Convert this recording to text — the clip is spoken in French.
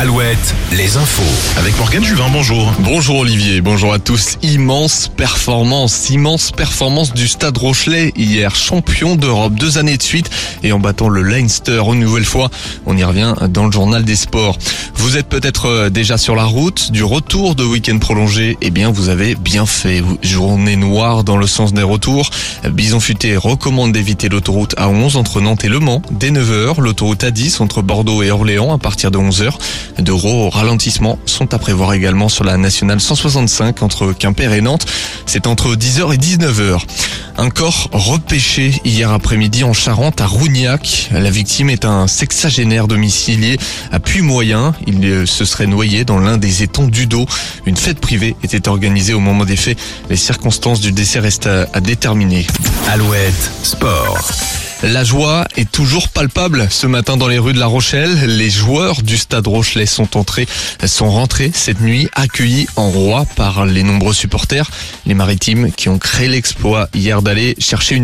Alouette, les infos. Avec Morgane Juvin, bonjour. Bonjour Olivier, bonjour à tous. Immense performance, immense performance du Stade Rochelet hier, champion d'Europe deux années de suite et en battant le Leinster une nouvelle fois. On y revient dans le journal des sports. Vous êtes peut-être euh, déjà sur la route du retour de week-end prolongé. Eh bien, vous avez bien fait. Journée noire dans le sens des retours. Bison Futé recommande d'éviter l'autoroute A11 entre Nantes et Le Mans dès 9h, l'autoroute A10 entre Bordeaux et Orléans à partir de 11h de gros ralentissements sont à prévoir également sur la nationale 165 entre Quimper et Nantes. C'est entre 10h et 19h. Un corps repêché hier après-midi en Charente à Rougnac. La victime est un sexagénaire domicilié à Puy-Moyen. Il se serait noyé dans l'un des étangs du dos. Une fête privée était organisée au moment des faits. Les circonstances du décès restent à déterminer. Alouette, sport. La joie est toujours palpable ce matin dans les rues de La Rochelle. Les joueurs du stade Rochelet sont entrés, sont rentrés cette nuit, accueillis en roi par les nombreux supporters. Les maritimes qui ont créé l'exploit hier d'aller chercher une